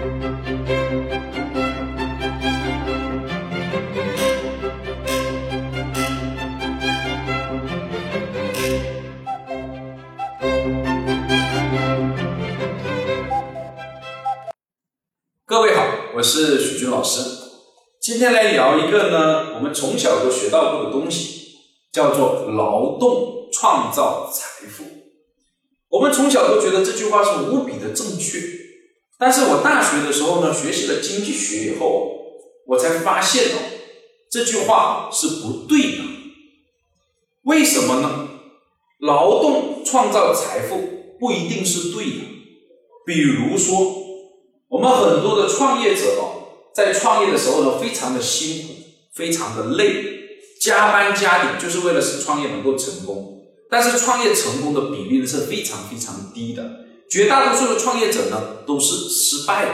各位好，我是许军老师。今天来聊一个呢，我们从小都学到过的东西，叫做劳动创造财富。我们从小都觉得这句话是无比的正确，但是我大学的时候呢，学习了经济学以后，我才发现哦，这句话是不对的。为什么呢？劳动创造财富不一定是对的。比如说。我们很多的创业者哦，在创业的时候呢，非常的辛苦，非常的累，加班加点，就是为了使创业能够成功。但是创业成功的比例呢是非常非常低的，绝大多数的创业者呢都是失败的。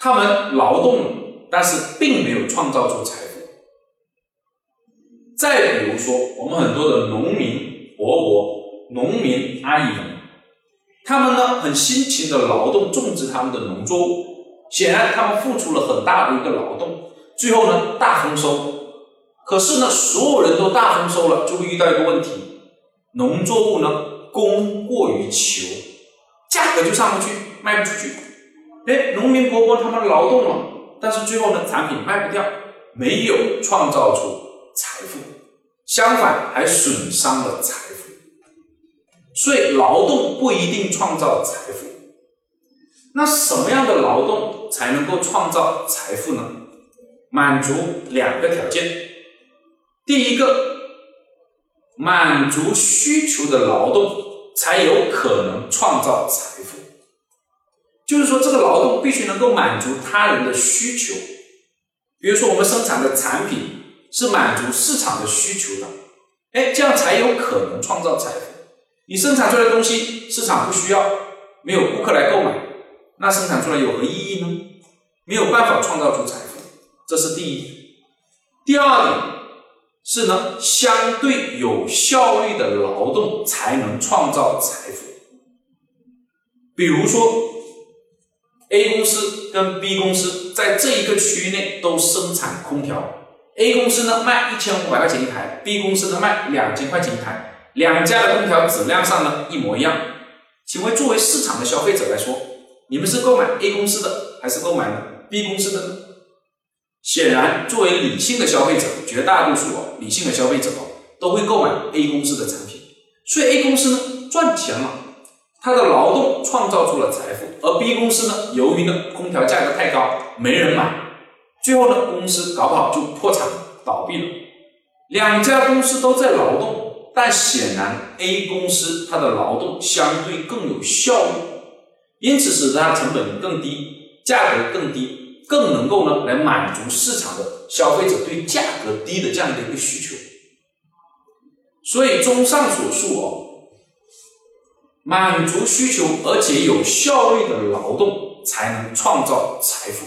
他们劳动了，但是并没有创造出财富。再比如说，我们很多的农民伯伯、农民阿姨们。他们呢很辛勤的劳动种植他们的农作物，显然他们付出了很大的一个劳动，最后呢大丰收。可是呢所有人都大丰收了，就会遇到一个问题：农作物呢供过于求，价格就上不去，卖不出去。哎，农民伯伯他们劳动了，但是最后呢产品卖不掉，没有创造出财富，相反还损伤了财富。所以，劳动不一定创造财富。那什么样的劳动才能够创造财富呢？满足两个条件。第一个，满足需求的劳动才有可能创造财富。就是说，这个劳动必须能够满足他人的需求。比如说，我们生产的产品是满足市场的需求的，哎，这样才有可能创造财富。你生产出来的东西市场不需要，没有顾客来购买，那生产出来有何意义呢？没有办法创造出财富，这是第一点。第二点是呢，相对有效率的劳动才能创造财富。比如说，A 公司跟 B 公司在这一个区域内都生产空调，A 公司呢卖一千五百块钱一台，B 公司呢卖两千块钱一台。两家的空调质量上呢一模一样，请问作为市场的消费者来说，你们是购买 A 公司的还是购买 B 公司的呢？显然，作为理性的消费者，绝大多数哦，理性的消费者哦，都会购买 A 公司的产品。所以 A 公司呢赚钱了，他的劳动创造出了财富，而 B 公司呢，由于呢空调价格太高，没人买，最后呢公司搞不好就破产倒闭了。两家公司都在劳动。但显然，A 公司它的劳动相对更有效率，因此使得它成本更低，价格更低，更能够呢来满足市场的消费者对价格低的这样的一个需求。所以，综上所述哦，满足需求而且有效率的劳动才能创造财富。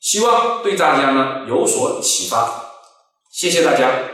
希望对大家呢有所启发，谢谢大家。